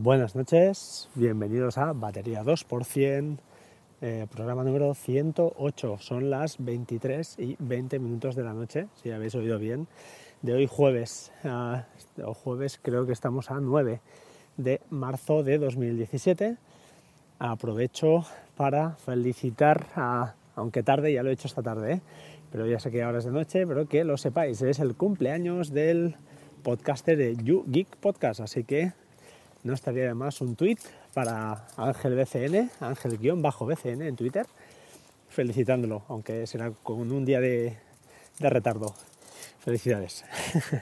Buenas noches, bienvenidos a Batería 2%, eh, programa número 108. Son las 23 y 20 minutos de la noche, si habéis oído bien, de hoy jueves. Uh, o jueves creo que estamos a 9 de marzo de 2017. Aprovecho para felicitar, a, aunque tarde, ya lo he hecho esta tarde, ¿eh? Pero ya sé que ahora es de noche, pero que lo sepáis, es el cumpleaños del podcaster de You Geek Podcast, así que no estaría de más un tweet para Ángel BCN, Ángel-BCN en Twitter, felicitándolo, aunque será con un día de, de retardo. Felicidades.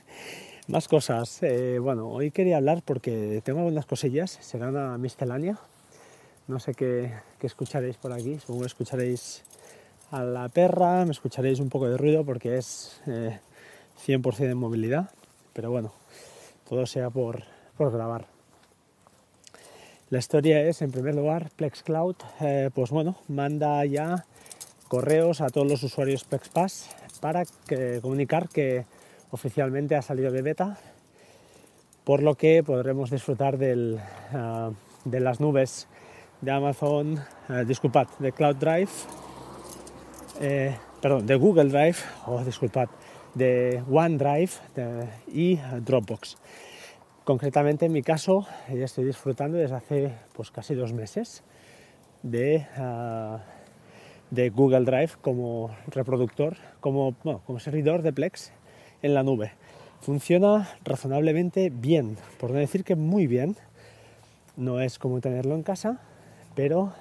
Más cosas. Eh, bueno, hoy quería hablar porque tengo algunas cosillas, será una miscelánea. No sé qué, qué escucharéis por aquí, supongo que escucharéis a la perra, me escucharéis un poco de ruido porque es eh, 100% de movilidad, pero bueno, todo sea por, por grabar. La historia es, en primer lugar, PlexCloud, eh, pues bueno, manda ya correos a todos los usuarios PlexPass para comunicar que oficialmente ha salido de beta, por lo que podremos disfrutar del, uh, de las nubes de Amazon, uh, disculpad, de Cloud Drive, eh, perdón, de Google Drive, oh, disculpad, de OneDrive de, y Dropbox. Concretamente en mi caso, ya estoy disfrutando desde hace pues, casi dos meses de, de Google Drive como reproductor, como, como servidor de Plex en la nube. Funciona razonablemente bien, por no decir que muy bien. No es como tenerlo en casa, pero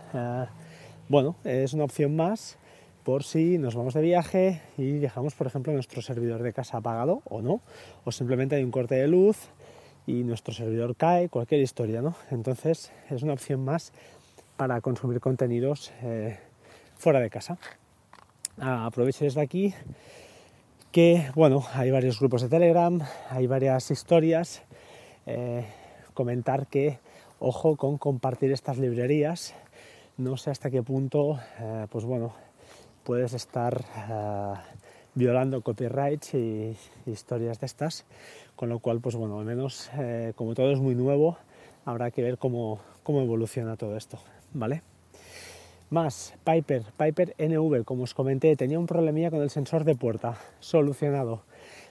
bueno, es una opción más por si nos vamos de viaje y dejamos, por ejemplo, nuestro servidor de casa apagado o no, o simplemente hay un corte de luz y nuestro servidor cae, cualquier historia, ¿no? Entonces es una opción más para consumir contenidos eh, fuera de casa. Ah, aprovecho desde aquí que, bueno, hay varios grupos de Telegram, hay varias historias. Eh, comentar que, ojo con compartir estas librerías, no sé hasta qué punto, eh, pues bueno, puedes estar violando copyrights y historias de estas con lo cual, pues bueno, al menos eh, como todo es muy nuevo, habrá que ver cómo, cómo evoluciona todo esto, ¿vale? Más, Piper, Piper NV, como os comenté, tenía un problemilla con el sensor de puerta, solucionado.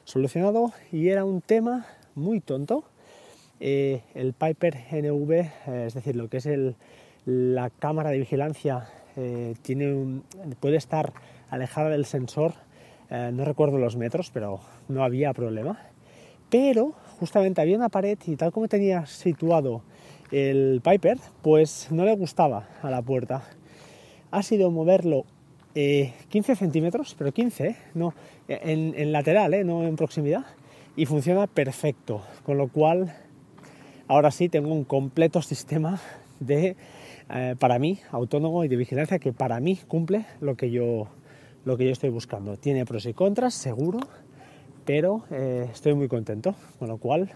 Solucionado y era un tema muy tonto. Eh, el Piper NV, eh, es decir, lo que es el, la cámara de vigilancia, eh, tiene puede estar alejada del sensor, eh, no recuerdo los metros, pero no había problema pero justamente había una pared y tal como tenía situado el Piper, pues no le gustaba a la puerta. Ha sido moverlo 15 eh, centímetros, pero 15, ¿eh? no, en, lateral, ¿eh? no en proximidad, y funciona perfecto, con lo cual ahora sí tengo un completo sistema de, para mí, autónomo y de vigilancia que para mí cumple lo que yo, lo que yo estoy buscando. Tiene pros y contras, seguro, pero eh, estoy muy contento, con lo cual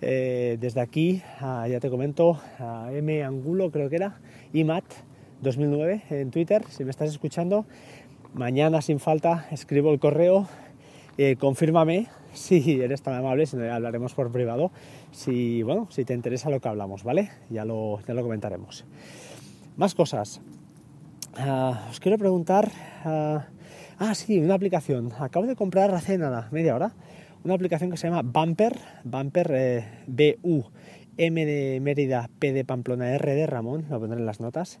eh, desde aquí, ah, ya te comento, a M Angulo creo que era, IMAT 2009 en Twitter, si me estás escuchando, mañana sin falta escribo el correo, eh, confírmame si eres tan amable, si no hablaremos por privado, si, bueno, si te interesa lo que hablamos, ¿vale? Ya lo, ya lo comentaremos. Más cosas. Uh, os quiero preguntar... Uh, Ah, sí, una aplicación. Acabo de comprar hace nada, media hora, una aplicación que se llama Bumper, Bumper eh, B-U, M de Mérida, P de Pamplona, R de Ramón, lo pondré en las notas.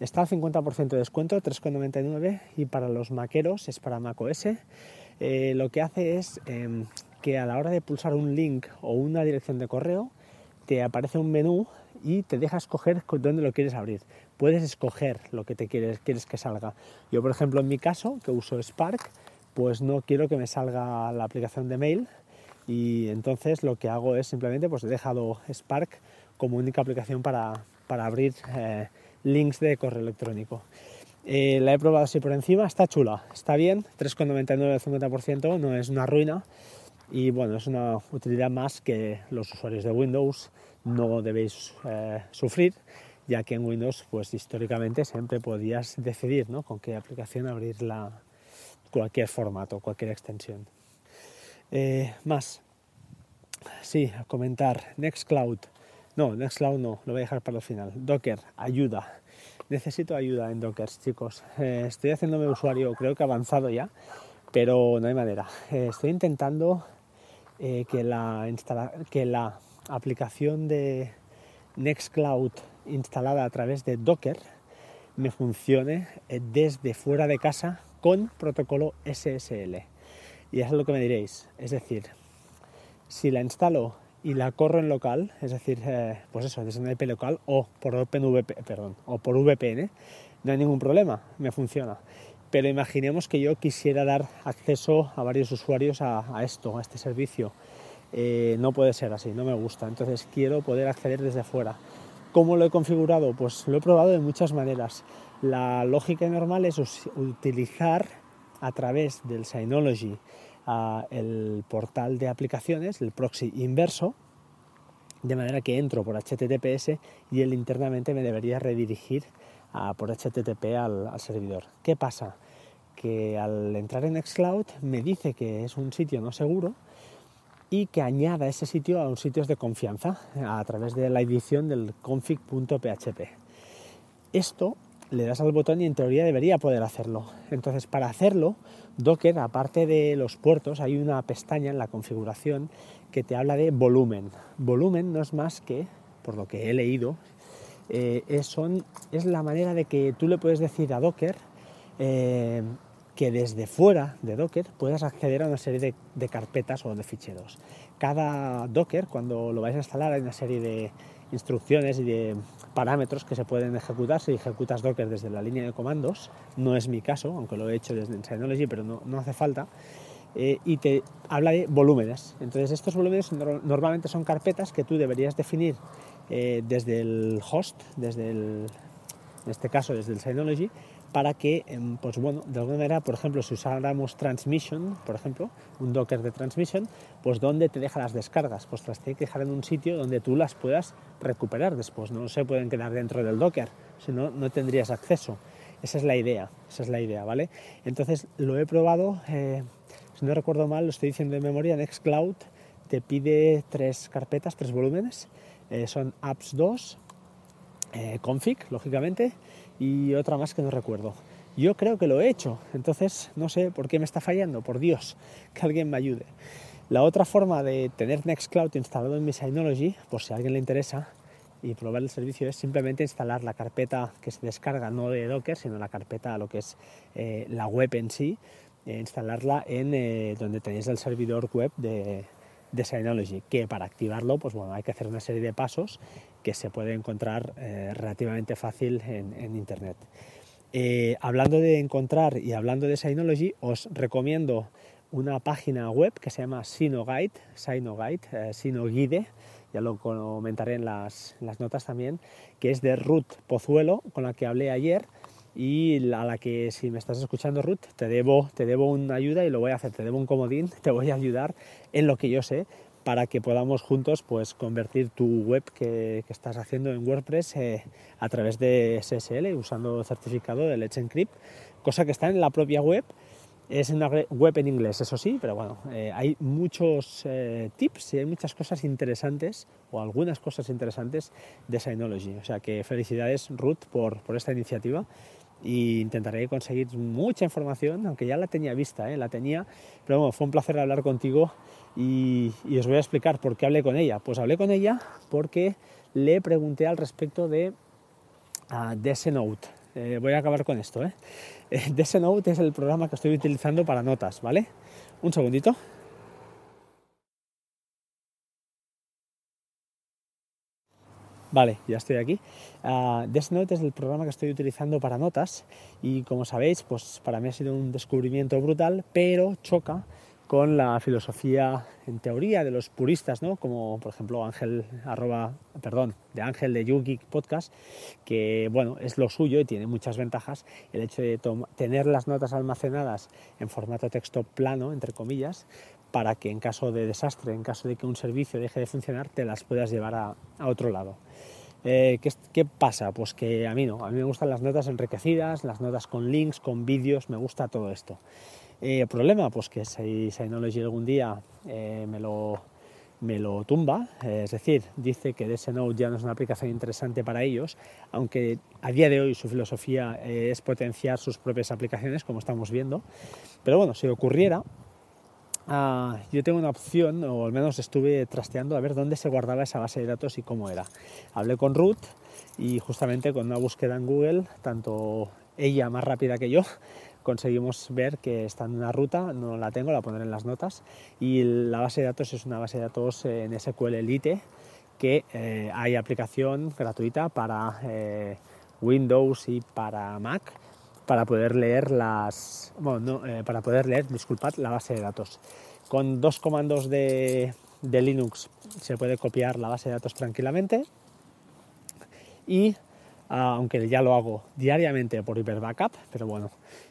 Está al 50% de descuento, 3,99 y para los maqueros es para macOS. Eh, lo que hace es em, que a la hora de pulsar un link o una dirección de correo, te aparece un menú y te deja escoger dónde lo quieres abrir puedes escoger lo que te quieres, quieres que salga. Yo, por ejemplo, en mi caso, que uso Spark, pues no quiero que me salga la aplicación de mail y entonces lo que hago es simplemente, pues he dejado Spark como única aplicación para, para abrir eh, links de correo electrónico. Eh, la he probado así por encima, está chula, está bien, 3,99 al 50%, no es una ruina. Y bueno, es una utilidad más que los usuarios de Windows. No debéis eh, sufrir ya que en Windows pues históricamente siempre podías decidir ¿no? con qué aplicación abrir la, cualquier formato, cualquier extensión. Eh, más, sí, a comentar, Nextcloud, no, Nextcloud no, lo voy a dejar para el final, Docker, ayuda, necesito ayuda en Docker, chicos, eh, estoy haciéndome usuario, creo que avanzado ya, pero no hay manera, eh, estoy intentando que, la que la aplicación de Nextcloud instalada a través de Docker me funcione desde fuera de casa con protocolo SSL. Y eso es lo que me diréis. Es decir, si la instalo y la corro en local, es decir, eh, pues eso, desde una IP local o por OpenVPN, perdón, o por VPN, no hay ningún problema, me funciona. Pero imaginemos que yo quisiera dar acceso a varios usuarios a, esto, a este servicio. Eh, no puede ser así, no me gusta. Entonces quiero poder acceder desde fuera. ¿Cómo lo he configurado? Pues lo he probado de muchas maneras. La lógica normal es utilizar a través del Synology el portal de aplicaciones, el proxy inverso, de manera que entro por HTTPS y él internamente me debería redirigir por HTTP al, servidor. ¿Qué pasa? Que al entrar en Xcloud me dice que es un sitio no seguro y que añada ese sitio a un sitio de confianza a través de la edición del config.php. Esto le das al botón y en teoría debería poder hacerlo. Entonces, para hacerlo, Docker, aparte de los puertos, hay una pestaña en la configuración que te habla de volumen. Volumen no es más que, por lo que he leído, eh, es, la manera de que tú le puedes decir a Docker eh, que desde fuera de Docker puedas acceder a una serie de, de, carpetas o de ficheros. Cada Docker, cuando lo vais a instalar, hay una serie de instrucciones y de parámetros que se pueden ejecutar si ejecutas Docker desde la línea de comandos. No es mi caso, aunque lo he hecho desde Synology, pero no, no hace falta. Eh, y te habla de volúmenes. Entonces estos volúmenes normalmente son carpetas que tú deberías definir eh, desde el host, desde el, en este caso desde el Synology, para que, em, pues bueno, de alguna manera, por ejemplo, si usáramos Transmission, por ejemplo, un Docker de Transmission, pues ¿dónde te deja las descargas? Pues las tiene que dejar en un sitio donde tú las puedas recuperar después, no se pueden quedar dentro del Docker, si no, no tendrías acceso. Esa es la idea, esa es la idea, ¿vale? Entonces lo he probado, eh, si no recuerdo mal, lo estoy diciendo de memoria, Nextcloud te pide tres carpetas, tres volúmenes, eh, son apps 2, eh, config, lógicamente, y otra más que no recuerdo. Yo creo que lo he hecho, entonces no sé por qué me está fallando, por Dios, que alguien me ayude. La otra forma de tener Nextcloud instalado en mi Synology, por si a alguien le interesa, y probar el servicio es simplemente instalar la carpeta que se descarga, no de Docker, sino la carpeta, lo que es eh, la web en sí, e instalarla en eh, donde tenéis el servidor web de, de Synology, que para activarlo, pues bueno, hay que hacer una serie de pasos que se puede encontrar eh, relativamente fácil en, Internet. Eh, hablando de encontrar y hablando de Synology, os recomiendo una página web que se llama Sinoguide, Sinoguide, eh, ya lo comentaré en las, las, notas también, que es de Ruth Pozuelo, con la que hablé ayer y a la que si me estás escuchando Ruth, te debo, te debo una ayuda y lo voy a hacer, te debo un comodín, te voy a ayudar en lo que yo sé para que podamos juntos pues, convertir tu web que, estás haciendo en WordPress eh, a través de SSL usando certificado de Let's Encrypt, cosa que está en la propia web. Es una web en inglés, eso sí, pero bueno, eh, hay muchos eh, tips y hay muchas cosas interesantes o algunas cosas interesantes de Synology. O sea que felicidades Ruth por, por esta iniciativa y intentaré conseguir mucha información, aunque ya la tenía vista, la tenía, pero bueno, fue un placer hablar contigo y, os voy a explicar por qué hablé con ella. Pues hablé con ella porque le pregunté al respecto de uh. Eh, voy a acabar con esto. ¿eh? eh es el programa que estoy utilizando para notas, ¿vale? Un segundito. Vale, ya estoy aquí. Uh, Desnote es el programa que estoy utilizando para notas y como sabéis, pues para mí ha sido un descubrimiento brutal, pero choca con la filosofía en teoría de los puristas, ¿no? como por ejemplo Ángel, arroba, perdón, de Ángel de YouGeek Podcast, que bueno, es lo suyo y tiene muchas ventajas. El hecho de tener las notas almacenadas en formato texto plano, entre comillas, para que en caso de desastre, en caso de que un servicio deje de funcionar, te las puedas llevar a, otro lado. Eh, ¿qué, ¿qué, pasa? Pues que a mí no, a mí me gustan las notas enriquecidas, las notas con links, con vídeos, me gusta todo esto. Eh, problema, pues que si Synology algún día eh, me, lo, me lo tumba, eh, es decir, dice que DSNode ya no es una aplicación interesante para ellos, aunque a día de hoy su filosofía es potenciar sus propias aplicaciones, como estamos viendo. Pero bueno, si ocurriera, ah, yo tengo una opción, o al menos estuve trasteando a ver dónde se guardaba esa base de datos y cómo era. Hablé con Ruth y justamente con una búsqueda en Google, tanto ella más rápida que yo, conseguimos ver que está en una ruta, no la tengo, la pondré en las notas, y la base de datos es una base de datos en SQL Elite que eh, hay aplicación gratuita para eh, Windows y para Mac para poder leer las bueno, eh, para poder leer, disculpad, la base de datos. Con dos comandos de, de Linux se puede copiar la base de datos tranquilamente y ah, aunque ya lo hago diariamente por Hyper Backup, pero bueno,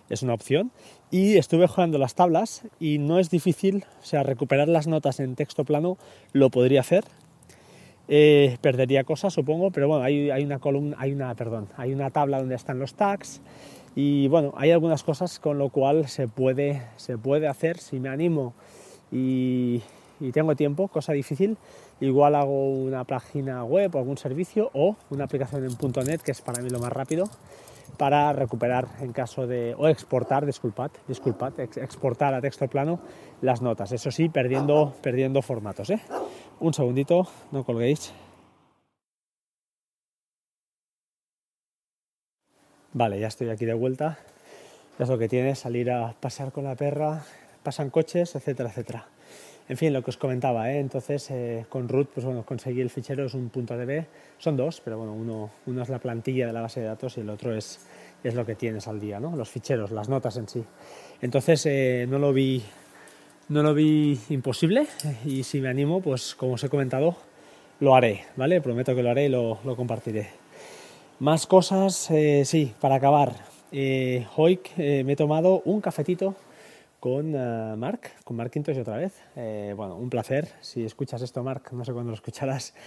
es una opción. Y estuve jugando las tablas y no es difícil, o sea, recuperar las notas en texto plano lo podría hacer. Eh, perdería cosas, supongo, pero bueno, hay, una columna, hay una, perdón, hay una tabla donde están los tags y bueno, hay algunas cosas con lo cual se puede, se puede hacer si me animo y, y tengo tiempo, cosa difícil, igual hago una página web o algún servicio o una aplicación en .NET que es para mí lo más rápido para recuperar en caso de, o exportar, disculpad, disculpad, exportar a texto plano las notas. Eso sí, perdiendo, perdiendo formatos. ¿eh? Un segundito, no colguéis. Vale, ya estoy aquí de vuelta. Es lo que tiene salir a pasear con la perra, pasan coches, etcétera, etcétera. En fin, lo que os comentaba, ¿eh? entonces eh, con root pues bueno, conseguí el fichero, es un punto .db, son dos, pero bueno, uno, uno es la plantilla de la base de datos y el otro es, es lo que tienes al día, ¿no? los ficheros, las notas en sí. Entonces eh, no, lo vi, no lo vi imposible y si me animo, pues como os he comentado, lo haré, ¿vale? Prometo que lo haré y lo, lo compartiré. Más cosas, sí, para acabar. hoy me he tomado un cafetito con uh, Mark, con Mark Quintos y otra vez. Eh, bueno, un placer. Si escuchas esto, Mark, no sé cuándo lo escucharás.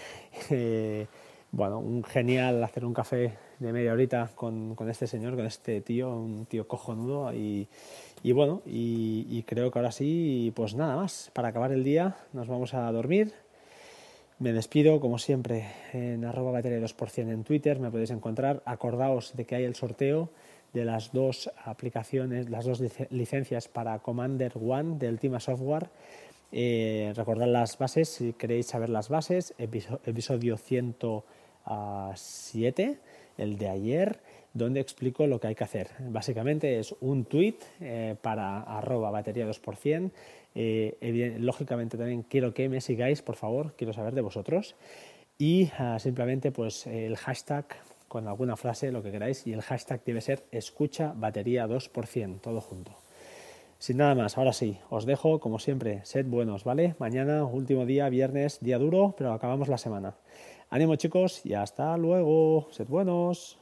Eh, bueno, un genial hacer un café de media horita con, con, este señor, con este tío, un tío cojonudo. Y, y bueno, y, y, creo que ahora sí, pues nada más. Para acabar el día, nos vamos a dormir. Me despido, como siempre, en arroba batería 2% en Twitter. Me podéis encontrar. Acordaos de que hay el sorteo de las dos aplicaciones, las dos licencias para Commander One del Tima Software. Eh, recordad las bases si queréis saber las bases, episodio 107, el de ayer, donde explico lo que hay que hacer. Básicamente es un tweet eh, para arroba batería 2%. Eh, lógicamente también quiero que me sigáis, por favor, quiero saber de vosotros. Y ah, simplemente pues el hashtag con alguna frase, lo que queráis, y el hashtag debe ser escucha batería 2%, todo junto. Sin nada más, ahora sí, os dejo, como siempre, sed buenos, ¿vale? Mañana, último día, viernes, día duro, pero acabamos la semana. Ánimo chicos y hasta luego, sed buenos.